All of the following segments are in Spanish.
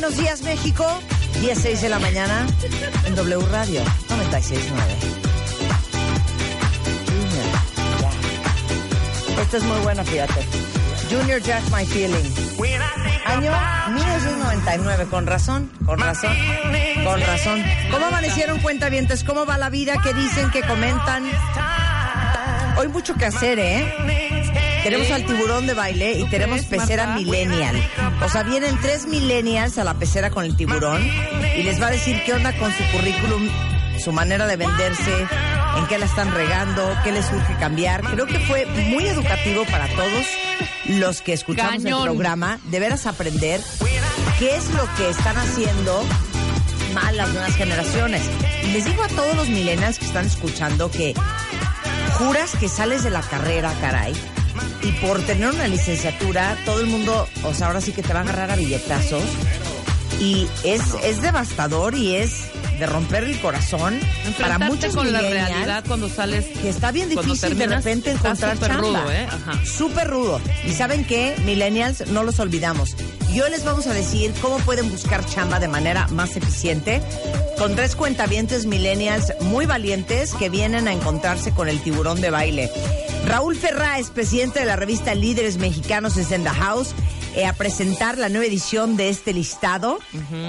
Buenos días, México. 10, 6 de la mañana en W Radio 96.9. Junior, ya. Esta es muy buena, fíjate. Junior Jack My Feeling. Año about 1999, con razón, con razón, con razón. ¿Cómo amanecieron cuentavientes? ¿Cómo va la vida? ¿Qué dicen? ¿Qué comentan? Hoy mucho que hacer, ¿eh? Tenemos al tiburón de baile y tenemos pecera millennial. O sea, vienen tres millennials a la pecera con el tiburón y les va a decir qué onda con su currículum, su manera de venderse, en qué la están regando, qué les urge cambiar. Creo que fue muy educativo para todos los que escuchamos el programa, de veras aprender qué es lo que están haciendo mal las nuevas generaciones. Y les digo a todos los millennials que están escuchando que juras que sales de la carrera, caray, y por tener una licenciatura, todo el mundo, o sea, ahora sí que te va a agarrar a billetazos. Y es, es devastador y es de romper el corazón para muchos con la millennials realidad cuando sales. que está bien difícil de repente encontrar súper chamba. rudo, ¿eh? Ajá. Súper rudo. Y ¿saben qué? Millennials, no los olvidamos. Y hoy les vamos a decir cómo pueden buscar chamba de manera más eficiente con tres cuentavientes millennials muy valientes que vienen a encontrarse con el tiburón de baile. Raúl Ferráez, presidente de la revista Líderes Mexicanos es en The House, eh, a presentar la nueva edición de este listado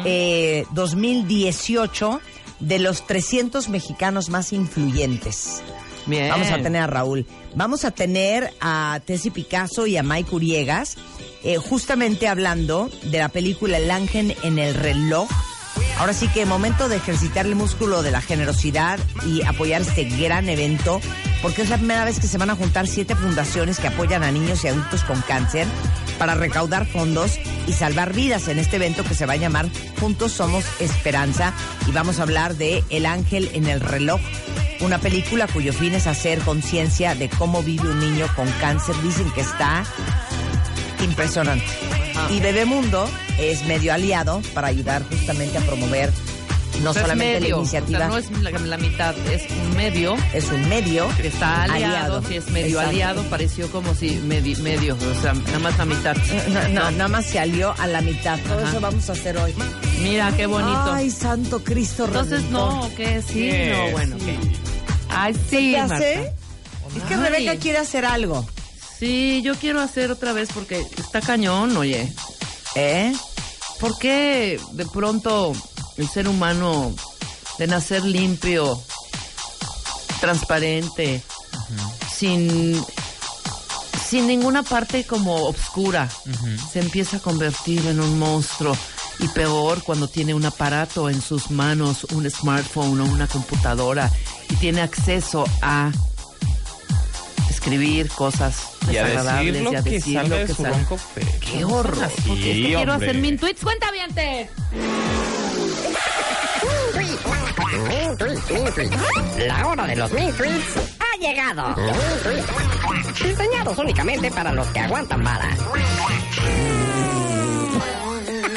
eh, 2018 de los 300 mexicanos más influyentes. Bien. Vamos a tener a Raúl. Vamos a tener a Tessie Picasso y a Mike Uriegas, eh, justamente hablando de la película El ángel en el reloj. Ahora sí que momento de ejercitar el músculo de la generosidad y apoyar este gran evento, porque es la primera vez que se van a juntar siete fundaciones que apoyan a niños y adultos con cáncer para recaudar fondos y salvar vidas en este evento que se va a llamar Juntos Somos Esperanza y vamos a hablar de El ángel en el reloj, una película cuyo fin es hacer conciencia de cómo vive un niño con cáncer. Dicen que está impresionante. Y Bebemundo es medio aliado para ayudar justamente a promover no O sea, es solamente medio, la iniciativa, O sea, no es la, la mitad, es un medio es un medio que está aliado, si es medio Exacto. aliado, pareció como si medi- medio, o sea, nada más la mitad. No, no, nada más se alió a la mitad. Todo Ajá. eso vamos a hacer hoy. Mira, qué bonito. Ay, santo Cristo Entonces, Redentor. no, ¿qué? Sí, no, bueno. Ay, sí, ¿Qué hace? Es que. Rebeca quiere hacer algo. Sí, yo quiero hacer otra vez porque está cañón, oye. ¿Eh? ¿Por qué de pronto el ser humano de nacer limpio, transparente, sin, sin ninguna parte como obscura. Se empieza a convertir en un monstruo. Y peor cuando tiene un aparato en sus manos, un smartphone o una computadora, y tiene acceso a escribir cosas Y a desagradables decir lo y a que decir sale lo de que su sale. ronco pecho. ¡Qué horror! Así, porque es que quiero hacer min tweets. ¡Cuentavientes! La hora de los Mean Tweets ha llegado. Diseñados únicamente para los que aguantan vara.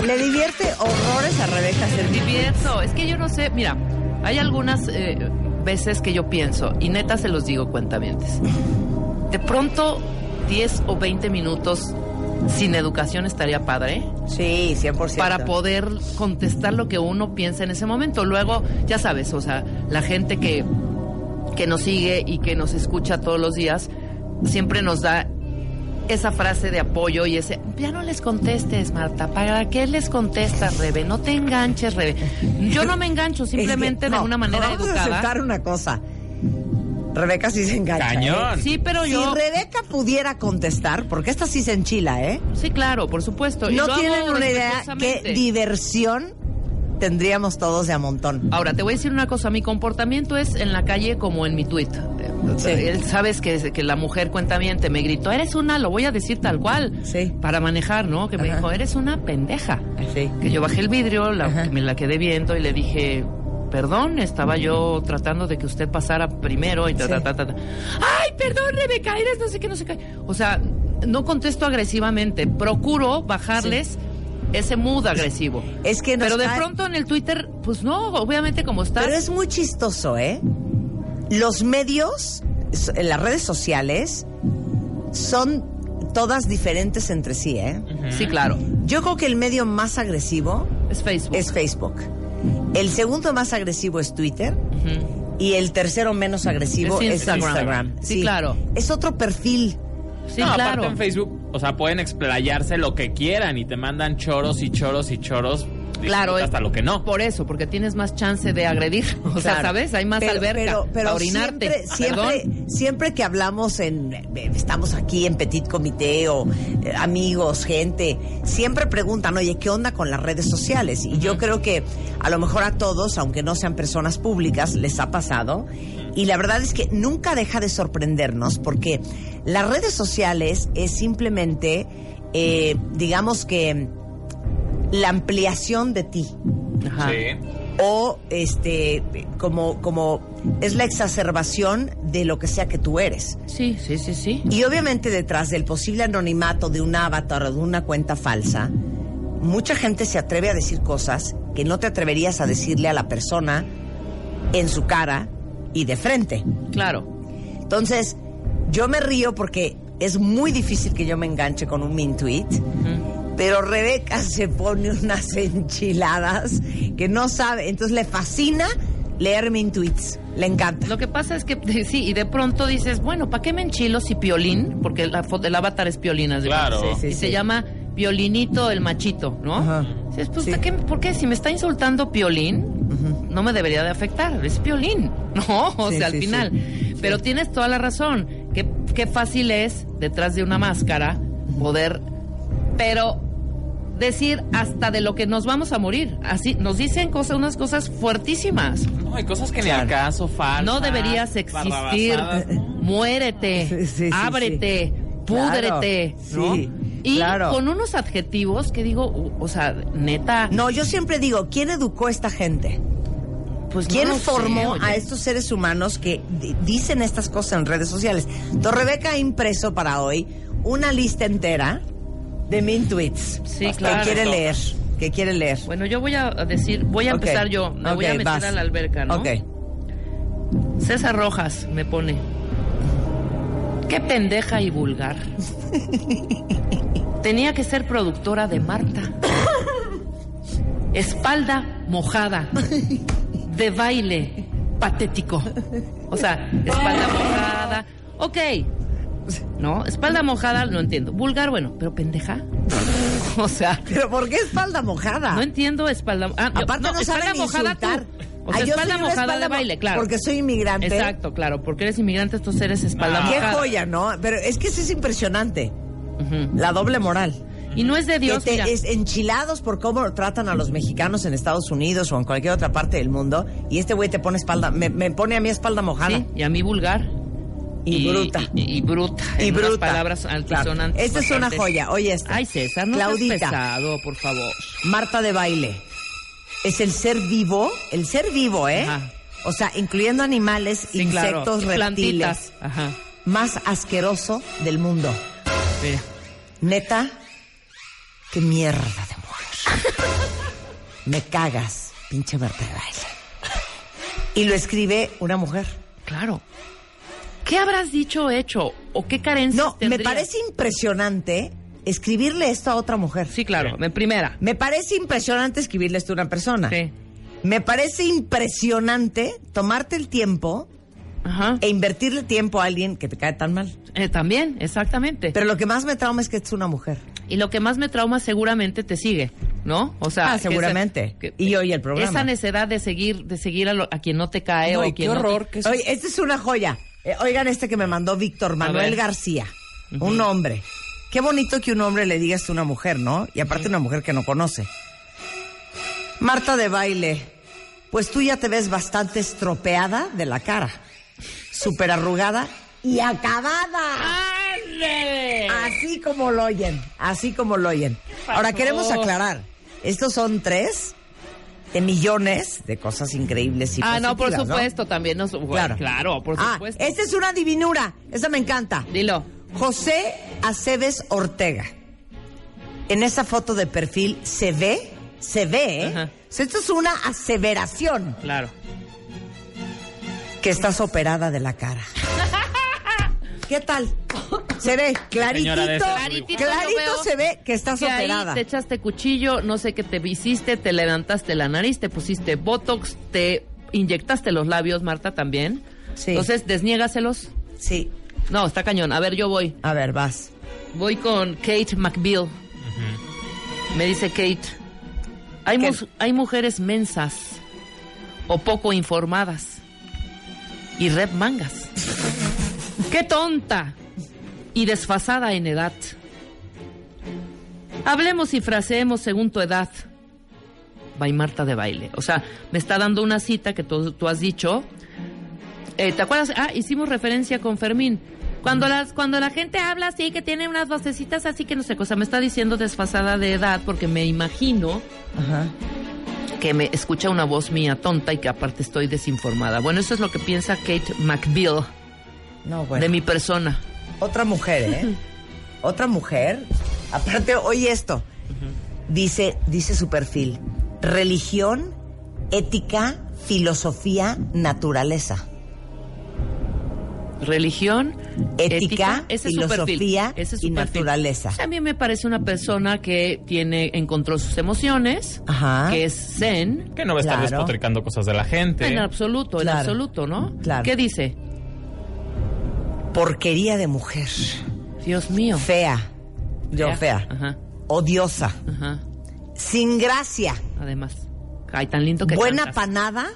Le divierte horrores a Rebeca hacer mi- divierto. Es que yo no sé, mira, hay algunas eh, veces que yo pienso, y neta se los digo cuentavientes. De pronto, 10 o 20 minutos sin educación estaría padre Sí, 100%. para poder contestar lo que uno piensa en ese momento. Luego, ya sabes, o sea, la gente que, que nos sigue y que nos escucha todos los días, siempre nos da esa frase de apoyo y ese, ya no les contestes, Marta, ¿para qué les contestas, Rebe? No te enganches, Rebe. Yo no me engancho, Es que, simplemente de una manera vamos a educada. aceptar una cosa. Rebeca sí se engancha. Cañón. ¿eh? Sí, pero si yo... Rebeca pudiera contestar, porque esta sí se enchila, ¿eh? Sí, claro, por supuesto. No tienen una idea qué diversión tendríamos todos de a montón. Ahora, te voy a decir una cosa, mi comportamiento es en la calle como en mi tweet. Sí. Él sabes que, que la mujer cuentamiente me gritó, eres una, lo voy a decir tal cual, Sí. para manejar, ¿no? Que me Ajá. dijo, eres una pendeja. Sí. Que yo bajé el vidrio, la- que me la quedé viendo y le dije, perdón, estaba yo tratando de que usted pasara primero y ta, Sí. ta, ta, ta, ta. Ay, perdón, Rebeca, eres no sé qué, no sé qué. O sea, no contesto agresivamente, procuro bajarles ese mood agresivo. Es que nos Pero de cae- pronto en el Twitter, pues no, obviamente como estás. Pero es muy chistoso, ¿eh? Los medios, las redes sociales, son todas diferentes entre sí, ¿eh? Sí, claro. Yo creo que el medio más agresivo Es Facebook. es Facebook. El segundo más agresivo es Twitter. Y el tercero menos agresivo Es es Instagram. Instagram. Sí, claro. Es otro perfil. Sí, no, claro. aparte en Facebook, o sea, pueden explayarse lo que quieran y te mandan choros y choros y choros. Claro, hasta lo que no. Por eso, porque tienes más chance de agredir. O sea. ¿sabes? Hay más pero, alberca pero, pero para orinarte. Siempre, siempre que hablamos en, eh, estamos aquí en Petit Comité o eh, amigos, gente, siempre preguntan, oye, ¿qué onda con las redes sociales? Y yo creo que a lo mejor a todos, aunque no sean personas públicas, les ha pasado. Y la verdad es que nunca deja de sorprendernos porque las redes sociales es simplemente, eh, digamos que, la ampliación de ti Ajá. Sí. o este como como es la exacerbación de lo que sea que tú eres. Sí, sí, sí, sí. Y obviamente detrás del posible anonimato de un avatar o de una cuenta falsa, mucha gente se atreve a decir cosas que no te atreverías a decirle a la persona en su cara y de frente. Claro. Entonces, yo me río porque es muy difícil que yo me enganche con un mean tweet. Pero Rebeca se pone unas enchiladas que no sabe. Entonces le fascina leer mean tweets. Le encanta. Lo que pasa es que sí, y de pronto dices, bueno, ¿para qué me enchilo si Piolín? Porque la foto, el avatar es Piolín, de Claro. Sí, sí, y sí. se llama Violinito el machito, ¿no? Ajá. Dices, pues, Sí. ¿para qué- ¿por qué? Si me está insultando Piolín, no me debería de afectar. Es Piolín, ¿no? O Sí, sea, al sí, final. sí. Pero tienes toda la razón. Qué, qué fácil es, detrás de una máscara, poder... Pero decir hasta de lo que nos vamos a morir. Así, nos dicen cosas, unas cosas fuertísimas. No, hay cosas que Claro. ni acaso faltan. No deberías existir. Muérete, Sí, sí, sí, ábrete, sí. púdrete, Claro, ¿no? sí, y claro. con unos adjetivos que digo, o sea, neta, No, yo siempre digo, ¿quién educó a esta gente? pues ¿Quién formó a estos seres humanos que di- dicen estas cosas en redes sociales? Entonces, Rebeca ha impreso para hoy una lista entera de mean tweets. Sí, que claro. quiere leer. Que quiere leer. Bueno, yo voy a decir, voy a empezar yo, me voy a meter vas. a la alberca, ¿no? Ok. César Rojas me pone. Qué pendeja y vulgar. Tenía que ser productora de Marta. Espalda mojada. De baile. Patético. O sea, espalda mojada. Ok. No, espalda mojada, no entiendo. Vulgar, bueno, pero pendeja. O sea, ¿Pero por qué espalda mojada? no entiendo espalda. Ah, yo- Aparte no, espalda saben mojada insultar. tú. O sea, Ah, yo espalda mojada espalda de baile, claro. Porque soy inmigrante. Exacto, claro, porque eres inmigrante, estos eres espalda Ah. Qué mojada. joya, ¿no? Pero es que eso es impresionante. La doble moral. Y no es de Dios, que te mira. es enchilados por cómo tratan a los mexicanos en Estados Unidos o en cualquier otra parte del mundo. Y este güey te pone espalda, me, me pone a mi espalda mojada. Sí, y a mí vulgar. Y, bruta. Y, y bruta. Y en bruta. palabras Claro. altisonantes. Esta es una joya. Oye, esta. Ay, César, no seas Claudita. pesado, por favor. Marta de baile. Es el ser vivo, el ser vivo, ¿eh? Ajá. O sea, incluyendo animales, Sí, claro. insectos, Y reptiles. Ajá. más asqueroso del mundo. Mira. Neta, qué mierda de mujer. Me cagas, pinche Marta de baile. Y lo escribe una mujer. Claro. ¿Qué habrás dicho o hecho? ¿O qué carencias No, me parece impresionante escribirle esto a otra mujer. Sí, claro. En primera. Me parece impresionante escribirle esto a una persona. Sí. Me parece impresionante tomarte el tiempo Ajá. e invertirle tiempo a alguien que te cae tan mal. Eh, también, exactamente. Pero lo que más me trauma es que es una mujer. y lo que más me trauma seguramente te sigue, ¿no? O sea, Ah, que seguramente. Y oye el programa. Esa necesidad de seguir, de seguir a, lo- a quien no te cae o No, quien qué no te- horror. que eso- Oye, esta es una joya. Eh, oigan este que me mandó Víctor Manuel. García. Un hombre. Qué bonito que un hombre le diga esto a una mujer, ¿no? Y aparte una mujer que no conoce. Marta de baile. Pues tú ya te ves bastante estropeada de la cara. Súper arrugada y acabada. ¡Ándale! Así como lo oyen, así como lo oyen. Ahora queremos aclarar, estos son tres de millones de cosas increíbles y Ah, no, por supuesto, también. No, claro. Claro. por Ah, supuesto. esta es una divinura, esa me encanta. Dilo. José Aceves Ortega. En esa foto de perfil se ve, se ve, ¿eh? O sea, esto es una aseveración Claro. que estás operada de la cara. ¿Qué tal? Se ve claritito, Claritito clarito se ve que estás Que ahí operada. te echaste cuchillo, no sé qué te hiciste, te levantaste la nariz, te pusiste botox, te inyectaste los labios, Marta, también. Sí. Entonces, desniégaselos. Sí, No, está cañón. A ver, yo voy. a ver, vas. Voy con Kate McBeal. Me dice Kate, hay, hay mujeres mensas o poco informadas y red mangas. ¡Qué tonta! Y desfasada en edad. Hablemos y fraseemos según tu edad. By Marta de Baile. O sea, me está dando una cita que tú, tú has dicho. Eh, ¿Te acuerdas? Ah, hicimos referencia con Fermín. Cuando, las, cuando la gente habla así, que tiene unas vocecitas así que no sé cosa, me está diciendo desfasada de edad porque me imagino Ajá. que me escucha una voz mía tonta y que aparte estoy desinformada. Bueno, eso es lo que piensa Kate McBeal No, bueno. de mi persona. Otra mujer, ¿eh? Otra mujer. Aparte, oye esto. Dice, dice su perfil. Religión, ética, filosofía, naturaleza. Religión, Ética, ética, ese es su perfil. filosofía Ese es su y perfil. naturaleza. A mí me parece una persona que tiene encontró sus emociones, Ajá. que es zen, Que no va a estar Claro. despotricando cosas de la gente. en absoluto, en absoluto, ¿no? Claro. ¿Qué dice? Porquería de mujer. Dios mío. Fea. Yo fea. Ajá, Odiosa. ajá. Sin gracia. Además, ay, tan lindo que Buena cantas. panada.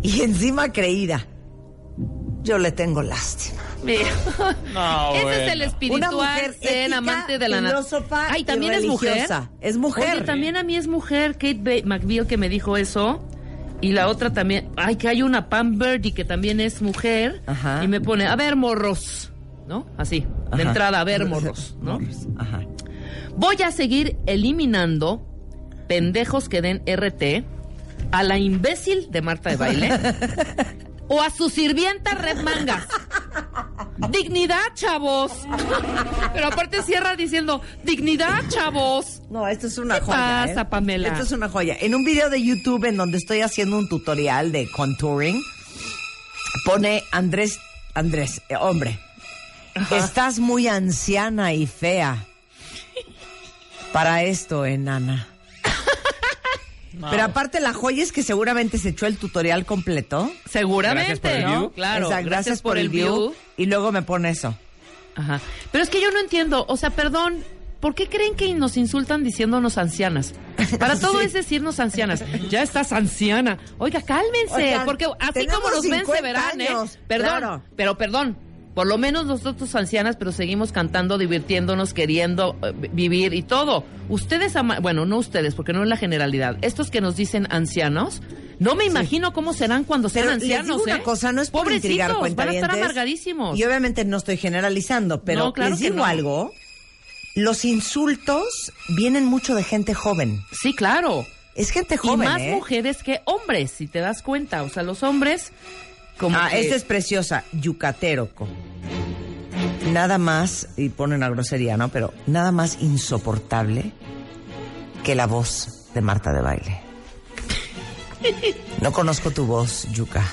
Y encima creída. Yo le tengo lástima. Mira. No, Ese es el espiritual Una mujer ética, amante de la filósofa Ay, y también es mujer. Es mujer. Oye, también a mí es mujer, Kate McBeal que me dijo eso. Y la otra también, ay, que hay una Pam Birdie que también es mujer. Ajá. Y me pone, a ver, morros. ¿No? Así, de entrada, a ver, morros. ¿no? Ajá. Voy a seguir eliminando pendejos que den RT a la imbécil de Marta de Baile o a su sirvienta Red Mangas. Dignidad, chavos. Pero aparte cierra diciendo, dignidad, chavos. No, esto es una ¿Qué joya. pasa, ¿eh? Pamela? Esto es una joya. En un video de YouTube en donde estoy haciendo un tutorial de contouring, pone Andrés, Andrés, eh, hombre, estás muy anciana y fea para esto, enana. Pero aparte la joya es que seguramente se echó el tutorial completo. Seguramente, Gracias por el ¿no? view. Claro, Exacto, gracias, por el view. Y luego me pone eso. Ajá. Pero es que yo no entiendo, o sea, perdón, ¿por qué creen que nos insultan diciéndonos ancianas? Para todo Sí. es decirnos ancianas. Ya estás anciana. Oiga, cálmense, Oigan, porque así como nos ven se 50 verán, años, ¿eh? Perdón, claro. pero perdón. Por lo menos nosotros ancianas, pero seguimos cantando, divirtiéndonos, queriendo eh, vivir y todo. Ustedes, ama- bueno, no ustedes, porque no es la generalidad. Estos que nos dicen ancianos, no me imagino cómo serán cuando sean Pero les ancianos. digo una ¿eh? cosa, no es por Pobrecitos, intrigar van a estar amargadísimos. Y obviamente no estoy generalizando, pero No, claro les digo no. algo. Los insultos vienen mucho de gente joven. Sí, claro. Es gente joven, y más ¿eh? mujeres que hombres, si te das cuenta. O sea, los hombres, como Ah, que- esta es preciosa, yucateroco. Nada más, y pone una grosería, ¿no? Pero nada más insoportable que la voz de Marta de Baile. No conozco tu voz, Yuca,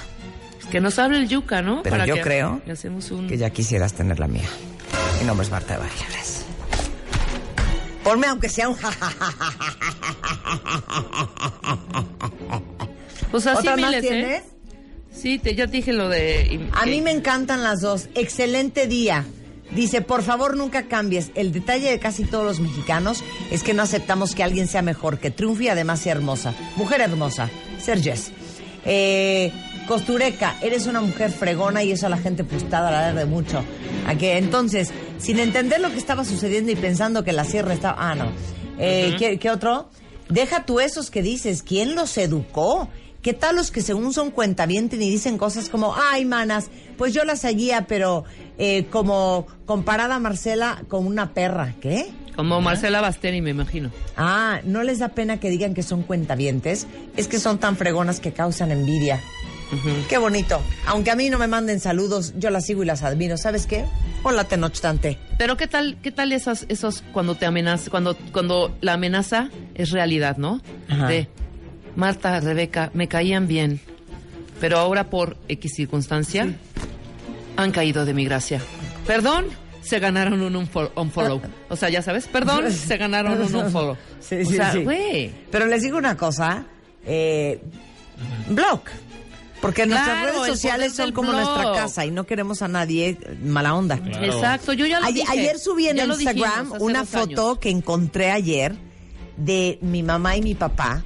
que nos hable el yuca, ¿no? pero yo que- creo que hacemos un... que ya quisieras tener la mía. Mi nombre es Marta de Baile. Ponme aunque sea un Pues así ¿Otra más miles, tienes? ¿eh? Sí, te, ya te dije lo de... A mí me encantan las dos. Excelente día. Dice, por favor nunca cambies. El detalle de casi todos los mexicanos es que no aceptamos que alguien sea mejor, que triunfe y además sea hermosa. Mujer hermosa. Ser. Eh, Costureca, eres una mujer fregona y eso a la gente pues está a de mucho. ¿A que Entonces, sin entender lo que estaba sucediendo y pensando que la sierra estaba... Ah, no. Eh, ¿qué, qué otro? Deja tú esos que dices. ¿Quién los educó? ¿Qué tal los que según son cuentavientes y dicen cosas como, ay, manas, pues yo la seguía, pero eh, como comparada a Marcela con una perra? ¿Qué? Como Marcela Basteni, me imagino. Ah, ¿no les da pena que digan que son cuentavientes? Es que son tan fregonas que causan envidia. Qué bonito. Aunque a mí no me manden saludos, yo las sigo y las admiro. ¿Sabes qué? Hola, Tenochtante. Pero qué tal, qué tal esas, esos cuando te amenaza, cuando, cuando la amenaza es realidad, ¿no? Ajá. De Marta, Rebeca, me caían bien, pero ahora por X circunstancia han caído de mi gracia. Perdón, se ganaron un unfo- unfollow. O sea, ya sabes, perdón, se ganaron un unfollow. Sí, o sí, sea, sí. güey. Pero les digo una cosa, eh, blog. Porque nuestras redes sociales son como blog. nuestra casa y no queremos a nadie eh, mala onda. Claro. Exacto, yo ya lo Ayer, dije. ayer subí en Ya Instagram dijimos una foto años. que encontré ayer de mi mamá y mi papá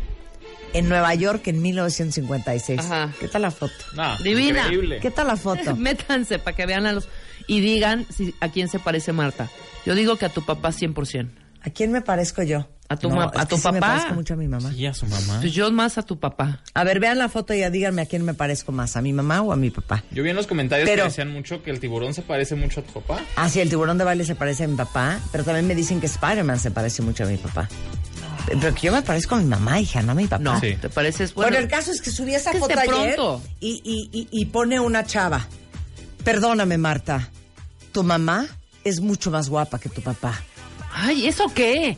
en Nueva York en 1956. Ajá. ¿Qué tal la foto? No, Divina. Increíble. ¿Qué tal la foto? Métanse para que vean a los... Y digan si, a quién se parece Marta. Yo digo que a tu papá 100%. ¿A quién me parezco yo? A tu No, ma- es a tu que sí me papá. parezco mucho a mi mamá. Y a su mamá. Pues yo más a tu papá. A ver, vean la foto y ya díganme a quién me parezco más, a mi mamá o a mi papá. Yo vi en los comentarios Pero- que decían mucho que el tiburón se parece mucho a tu papá. Ah, sí, el tiburón de baile se parece a mi papá, pero también me dicen que Spider-Man se parece mucho a mi papá. Pero que yo me parezco a mi mamá, hija, no a mi papá. No, Sí. ¿te pareces? Bueno, Bueno, el caso es que subí esa es foto de ayer pronto. y, y, y, y pone una chava. Perdóname, Marta. Tu mamá es mucho más guapa que tu papá. Ay, ¿eso qué?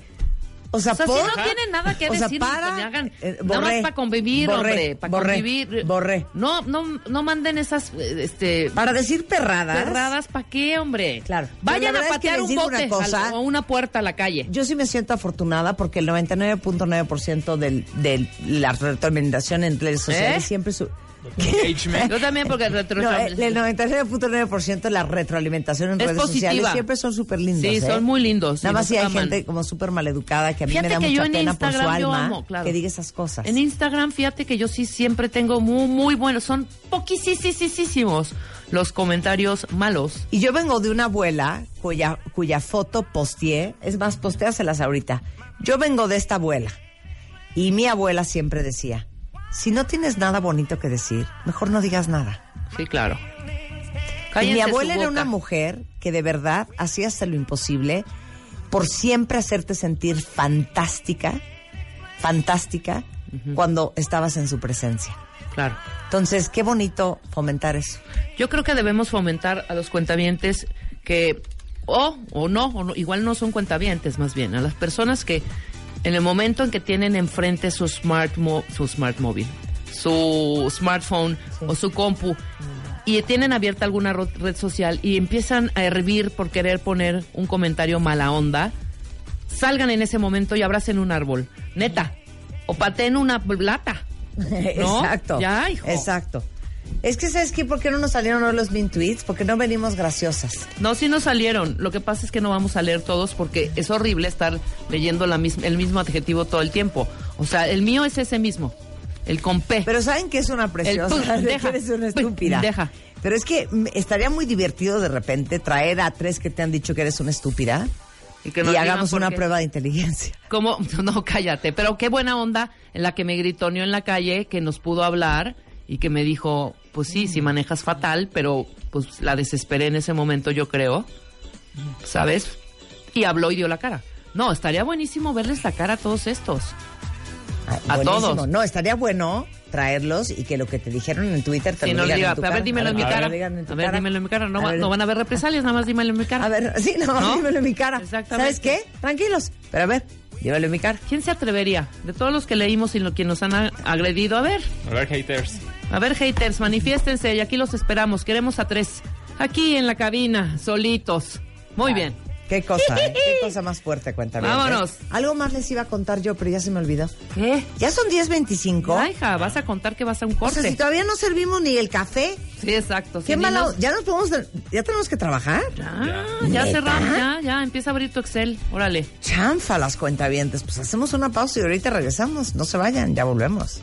O sea, O sea, por... si no tienen nada que O sea, decir, para- pues, hagan, eh, nada más para convivir, borré, hombre, para borré, convivir. borré. No, no, no manden esas, este, Para decir perradas. perradas, ¿para qué, hombre? Claro. Vayan a verdad es que patear un bote una o una puerta a la calle. Yo sí me siento afortunada porque el 99.9% del- de la retroalimentación en redes sociales ¿Eh? siempre su... Engagement. Yo también porque retro- No, el, el 99.9% de la retroalimentación en Es redes positiva. sociales siempre son súper lindos. Sí, ¿eh? son muy lindos, Nada más si hay aman. gente como súper maleducada que a mí Fíjate me da que yo mucha en pena por su Instagram alma amo, claro. que diga esas cosas. En Instagram, fíjate que yo sí siempre tengo muy, muy buenos, son poquisísimos los comentarios malos. Y yo vengo de una abuela cuya, cuya foto posteé, es más, postéaselas ahorita. Yo vengo de esta abuela y mi abuela siempre decía, si no tienes nada bonito que decir, mejor no digas nada. Sí, claro. Y mi abuela era una mujer que de verdad hacía hasta lo imposible por siempre hacerte sentir fantástica, fantástica, cuando estabas en su presencia. Claro. Entonces, qué bonito fomentar eso. Yo creo que debemos fomentar a los cuentavientes que, o, o no, o no, igual no son cuentavientes, más bien, a las personas que en el momento en que tienen enfrente su smart, mo- su smart móvil, su smartphone o su compu, y tienen abierta alguna red social y empiezan a hervir por querer poner un comentario mala onda, salgan en ese momento y abracen un árbol, neta, o pateen una lata. ¿No? Exacto. Ya, hijo. Exacto. Es que, ¿sabes qué? ¿Por qué no nos salieron hoy los min tweets? Porque no venimos graciosas. No, sí nos salieron. Lo que pasa es que no vamos a leer todos porque es horrible estar leyendo la mis- el mismo adjetivo todo el tiempo. O sea, el mío es ese mismo. El con P. Pero ¿saben que es una preciosa? El deja. eres una estúpida. deja. Pero es que mm, estaría muy divertido de repente traer a tres que te han dicho que eres una estúpida y que y hagamos una prueba de inteligencia. ¿Cómo? No, cállate. Pero qué buena onda en la que me gritoneó en la calle, que nos pudo hablar y que me dijo, pues sí, si manejas fatal, pero pues la desesperé en ese momento, yo creo. ¿Sabes? Y habló y dio la cara. No, estaría buenísimo verles la cara a todos estos. Ay, A buenísimo. todos. No, estaría bueno traerlos y que lo que te dijeron en Twitter te Si lo no digan diga, en tu a cara. ver, dímelo en mi A ver, cara. A ver, dímelo en mi cara. No, A va- ver. no van a haber represalias, nada más dímelo en mi cara. A ver, sí, no, ¿No? dímelo en mi cara. Exactamente. ¿Sabes qué? Tranquilos. Pero a ver, dímelo en mi cara. ¿Quién se atrevería? De todos los que leímos y lo que nos han agredido, a ver, A ver, haters. A ver, haters, manifiéstense y aquí los esperamos. Queremos a tres. Aquí en la cabina, solitos. Muy bien. Qué cosa, ¿eh? Qué cosa más fuerte, cuéntame. Vámonos. Algo más les iba a contar yo, pero ya se me olvidó. ¿Qué? Ya son 10.25. Ay, hija, vas a contar que vas a un O corte. sea, si todavía no servimos ni el café, Sí, exacto. qué Sí, mala... nos- ¿Ya nos podemos... ¿Ya tenemos que trabajar? Ya, ya cerramos, ya, ya. Empieza a abrir tu Excel. Órale. Chanfa las cuentavientes. Pues hacemos una pausa y ahorita regresamos. No se vayan, ya volvemos.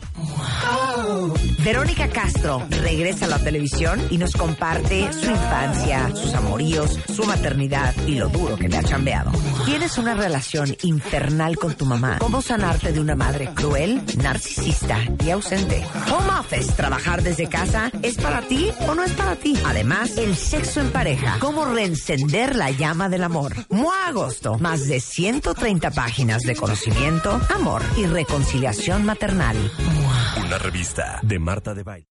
Verónica Castro regresa a la televisión y nos comparte su infancia, sus amoríos, su maternidad y lo duro que le ha chambeado. ¿Tienes una relación infernal con tu mamá? ¿Cómo sanarte de una madre cruel, narcisista y ausente? Home Office, trabajar desde casa, ¿es para ti o no es para ti? Además, el sexo en pareja, cómo reencender la llama del amor. Mua Agosto, más de 130 páginas de conocimiento, amor y reconciliación maternal. Una revista de Marta de Baile.